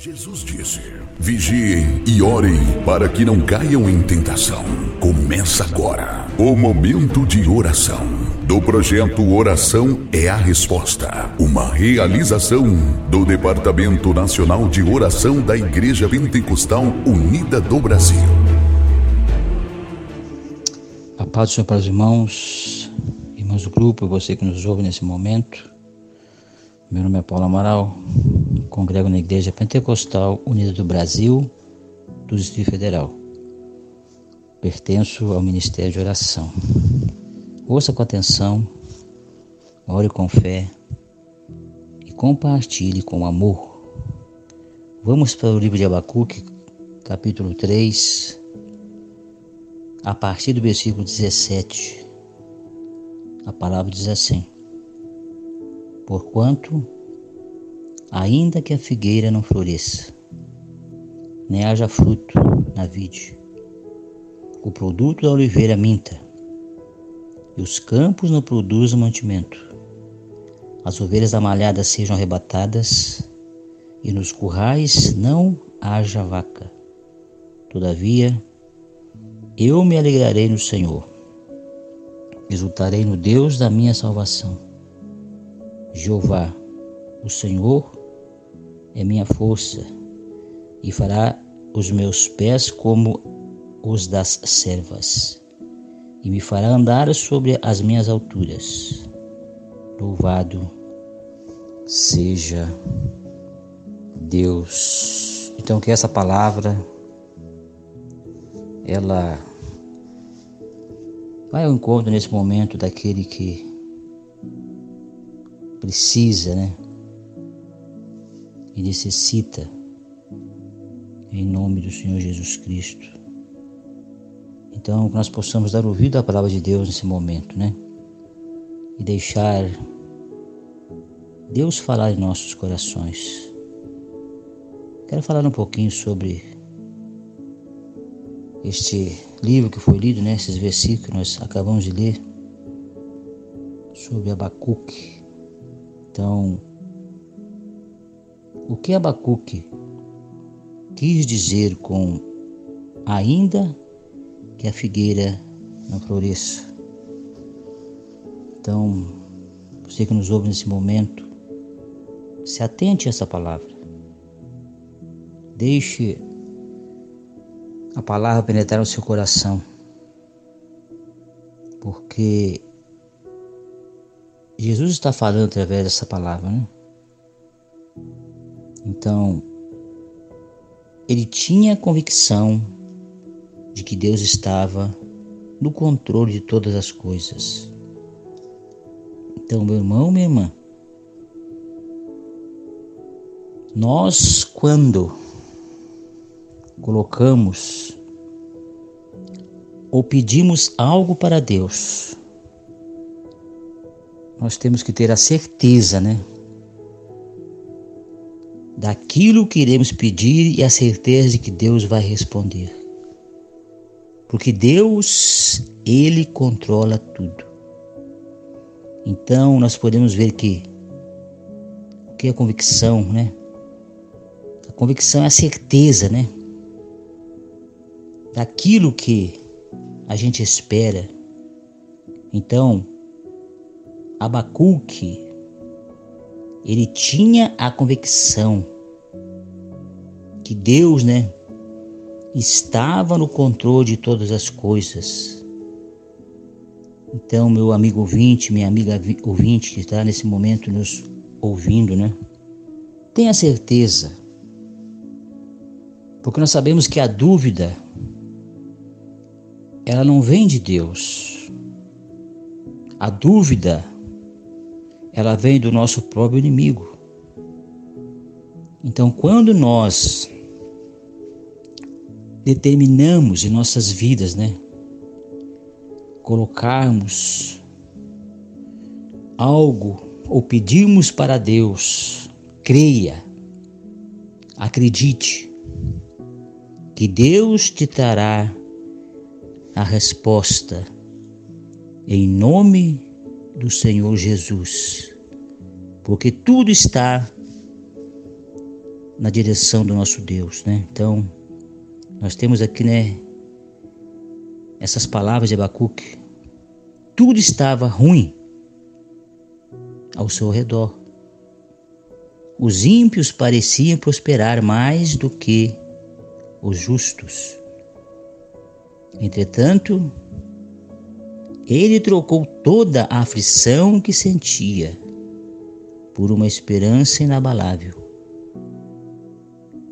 Jesus disse: Vigiem e orem para que não caiam em tentação. Começa agora o momento de oração do projeto Oração é a Resposta, uma realização do Departamento Nacional de Oração da Igreja Pentecostal Unida do Brasil. A paz do Senhor para os irmãos, irmãos do grupo, você que nos ouve nesse momento. Meu nome é Paulo Amaral, congrego na Igreja Pentecostal Unida do Brasil, do Distrito Federal. Pertenço ao Ministério de Oração. Ouça com atenção, ore com fé e compartilhe com amor. Vamos para o livro de Abacuque, capítulo 3, a partir do versículo 17. A palavra diz assim: Porquanto, ainda que a figueira não floresça, nem haja fruto na vide, o produto da oliveira minta, e os campos não produzam mantimento, as ovelhas da malhada sejam arrebatadas, e nos currais não haja vaca. Todavia, eu me alegrarei no Senhor, exultarei no Deus da minha salvação Jeová, o Senhor, é minha força e fará os meus pés como os das servas e me fará andar sobre as minhas alturas. Louvado seja Deus. Então que essa palavra ela vai ao encontro nesse momento daquele que precisa, né? E necessita, em nome do Senhor Jesus Cristo. Então, que nós possamos dar ouvido à palavra de Deus nesse momento, né? E deixar Deus falar em nossos corações. Quero falar um pouquinho sobre este livro que foi lido, né? Esses versículos que nós acabamos de ler sobre Abacuque. Então, o que Abacuque quis dizer com ainda que a figueira não floresça? Então, você que nos ouve nesse momento, se atente a essa palavra. Deixe a palavra penetrar no seu coração. Porque Jesus está falando através dessa palavra, né? Então, ele tinha convicção de que Deus estava no controle de todas as coisas. Então, meu irmão, minha irmã, nós quando colocamos ou pedimos algo para Deus, nós temos que ter a certeza, né? Daquilo que iremos pedir e a certeza de que Deus vai responder. Porque Deus, Ele controla tudo. Então nós podemos ver que o que é convicção, né? A convicção é a certeza, né? Daquilo que a gente espera. Então, Abacuque, ele tinha a convicção que Deus, né, estava no controle de todas as coisas. Então, meu amigo ouvinte, minha amiga ouvinte que está nesse momento nos ouvindo, né, tenha certeza, porque nós sabemos que a dúvida ela não vem de Deus. A dúvida ela vem do nosso próprio inimigo. Então, quando nós determinamos em nossas vidas, né, colocarmos algo ou pedirmos para Deus, creia, acredite que Deus te dará a resposta em nome do Senhor Jesus, porque tudo está na direção do nosso Deus, né? Então, nós temos aqui, né, essas palavras de Abacuque. Tudo estava ruim ao seu redor. Os ímpios pareciam prosperar mais do que os justos. Entretanto, ele trocou toda a aflição que sentia por uma esperança inabalável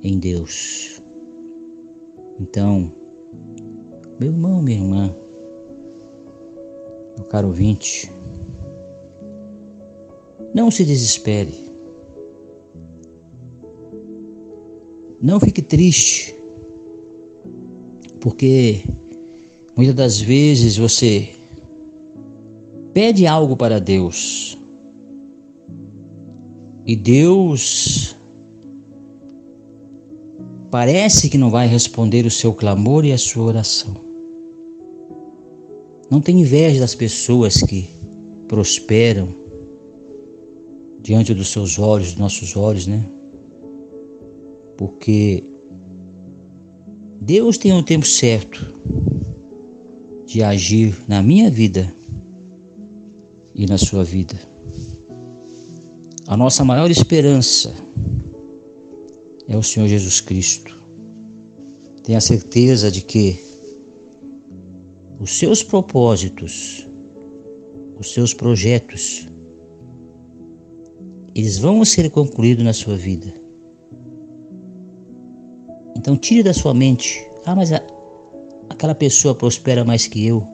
em Deus. Então, meu irmão, minha irmã, meu caro ouvinte, não se desespere. Não fique triste, porque muitas das vezes você pede algo para Deus e Deus parece que não vai responder o seu clamor e a sua oração. Não tem inveja das pessoas que prosperam diante dos seus olhos, dos nossos olhos, né? porque Deus tem um tempo certo de agir na minha vida e na sua vida. A nossa maior esperança é o Senhor Jesus Cristo. Tenha certeza de que os seus propósitos, os seus projetos, eles vão ser concluídos na sua vida então tire da sua mente: ah, mas a, aquela pessoa prospera mais que eu.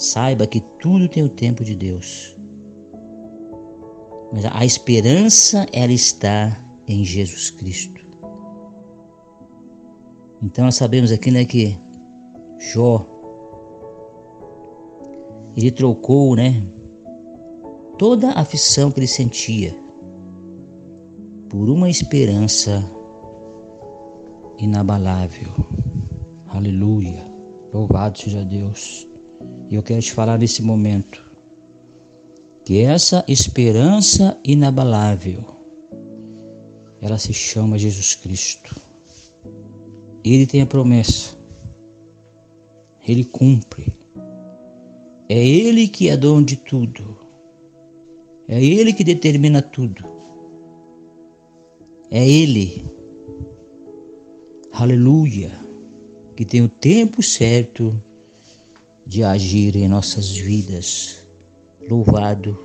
Saiba que tudo tem o tempo de Deus. Mas a esperança ela está em Jesus Cristo. Então nós sabemos aqui né, que Jó ele trocou, né, toda a aflição que ele sentia por uma esperança inabalável. Aleluia. Louvado seja Deus. E eu quero te falar nesse momento que essa esperança inabalável ela se chama Jesus Cristo. Ele tem a promessa. Ele cumpre. É Ele que é dono de tudo. É Ele que determina tudo. É Ele aleluia, que tem o tempo certo de agir em nossas vidas. Louvado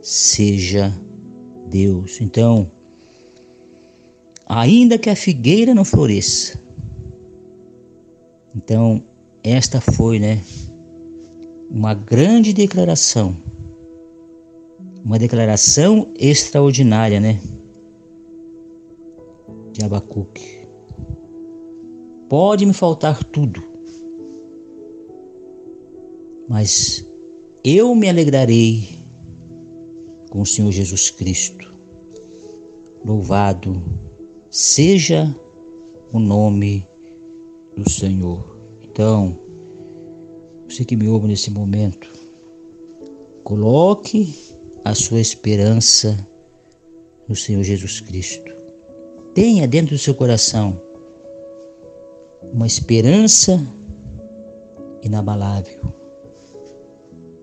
seja Deus. Então, ainda que a figueira não floresça, então esta foi, né, uma grande declaração, uma declaração extraordinária, né, de Abacuque. Pode me faltar tudo, mas eu me alegrarei com o Senhor Jesus Cristo. Louvado seja o nome do Senhor. Então, você que me ouve nesse momento, coloque a sua esperança no Senhor Jesus Cristo. Tenha dentro do seu coração uma esperança inabalável,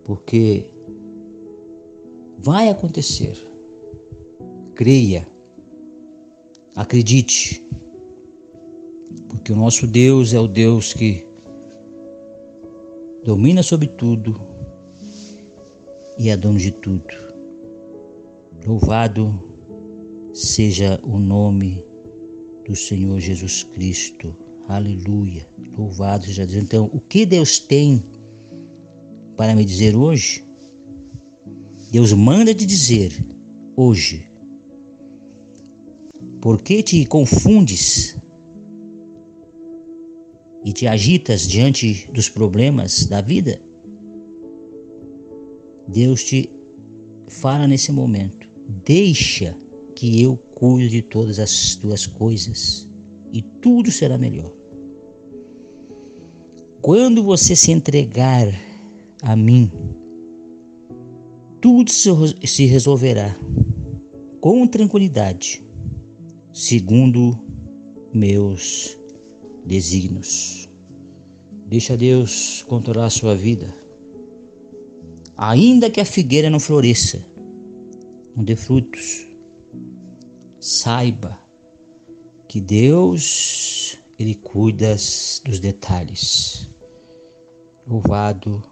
porque vai acontecer. Creia, acredite, porque o nosso Deus é o Deus que domina sobre tudo e é dono de tudo. Louvado seja o nome do Senhor Jesus Cristo. Aleluia. Louvado seja Deus. Então, o que Deus tem para me dizer hoje? Deus manda te dizer hoje. Por que te confundes e te agitas diante dos problemas da vida? Deus te fala nesse momento: deixa que eu cuide de todas as tuas coisas e tudo será melhor. Quando você se entregar a mim, tudo se resolverá com tranquilidade segundo meus desígnios. Deixa Deus controlar a sua vida. Ainda que a figueira não floresça, não dê frutos, saiba que Deus ele cuida dos detalhes. Louvado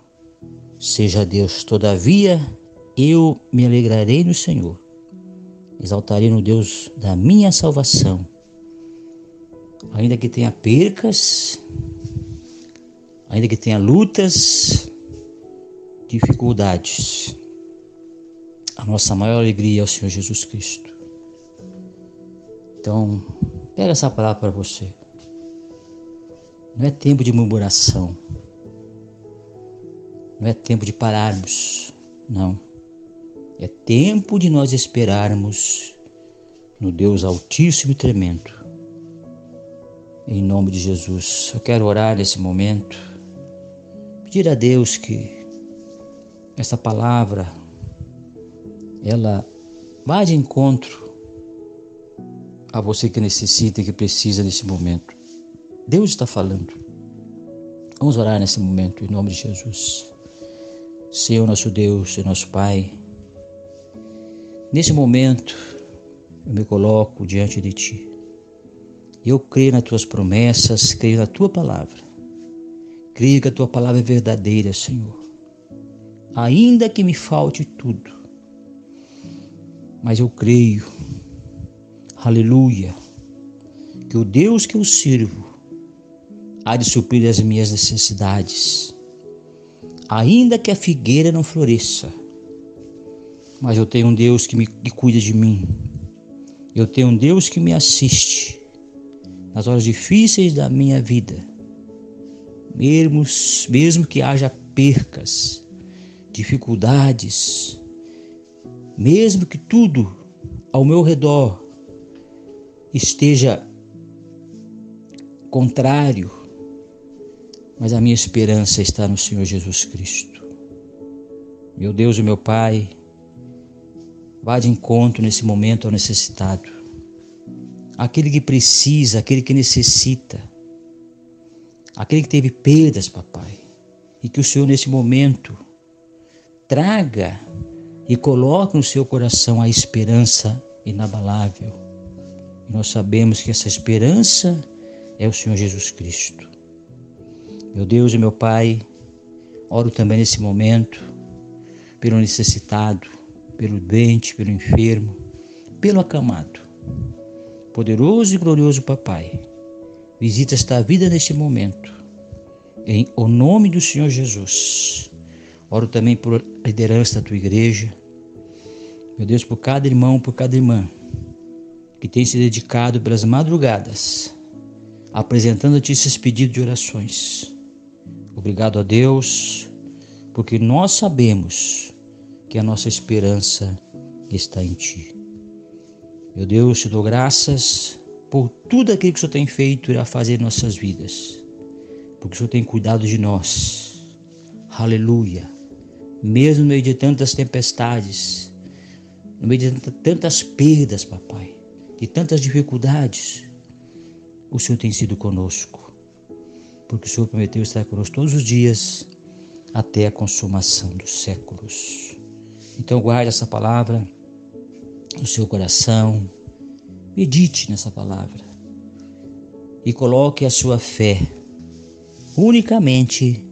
seja Deus. Todavia, eu me alegrarei no Senhor. Exaltarei no Deus da minha salvação. Ainda que tenha percas, ainda que tenha lutas, dificuldades, a nossa maior alegria é o Senhor Jesus Cristo. Então, pega essa palavra para você. Não é tempo de murmuração. Não é tempo de pararmos. Não. É tempo de nós esperarmos no Deus Altíssimo e Tremendo. Em nome de Jesus. Eu quero orar nesse momento. Pedir a Deus que essa palavra ela vá de encontro a você que necessita e que precisa nesse momento. Deus está falando. Vamos orar nesse momento em nome de Jesus. Senhor nosso Deus, Senhor nosso Pai, nesse momento eu me coloco diante de Ti. Eu creio nas Tuas promessas, creio na Tua palavra. Creio que a Tua palavra é verdadeira, Senhor. Ainda que me falte tudo, mas eu creio, aleluia, que o Deus que eu sirvo há de suprir as minhas necessidades ainda que a figueira não floresça. Mas eu tenho um Deus que me que cuida de mim. Eu tenho um Deus que me assiste nas horas difíceis da minha vida. Mesmo, mesmo que haja percas, dificuldades, mesmo que tudo ao meu redor esteja contrário, mas a minha esperança está no Senhor Jesus Cristo. Meu Deus e meu Pai, vá de encontro nesse momento ao necessitado, aquele que precisa, aquele que necessita, aquele que teve perdas, papai, e que o Senhor nesse momento traga e coloque no seu coração a esperança inabalável. E nós sabemos que essa esperança é o Senhor Jesus Cristo. Meu Deus e meu Pai, oro também nesse momento pelo necessitado, pelo doente, pelo enfermo, pelo acamado. Poderoso e glorioso Papai, visita esta vida neste momento. Em o nome do Senhor Jesus. Oro também por liderança da tua igreja. Meu Deus, por cada irmão, por cada irmã que tem se dedicado pelas madrugadas, apresentando-te esses pedidos de orações. Obrigado a Deus, porque nós sabemos que a nossa esperança está em Ti. Meu Deus, te dou graças por tudo aquilo que o Senhor tem feito e irá fazer em nossas vidas, porque o Senhor tem cuidado de nós. Aleluia. Mesmo no meio de tantas tempestades, no meio de tantas perdas, papai, de tantas dificuldades, o Senhor tem sido conosco porque o Senhor prometeu estar conosco todos os dias até a consumação dos séculos. Então guarde essa palavra no seu coração, medite nessa palavra e coloque a sua fé unicamente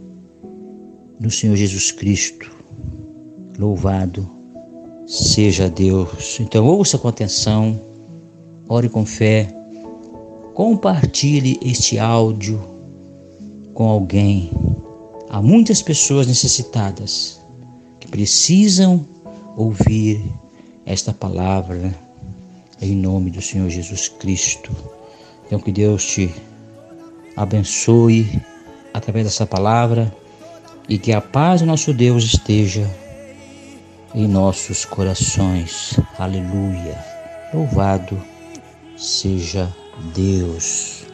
no Senhor Jesus Cristo. Louvado seja Deus. Então ouça com atenção, ore com fé, compartilhe este áudio com alguém. Há muitas pessoas necessitadas que precisam ouvir esta palavra em nome do Senhor Jesus Cristo. Então que Deus te abençoe através dessa palavra e que a paz do nosso Deus esteja em nossos corações. Aleluia. Louvado seja Deus.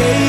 escape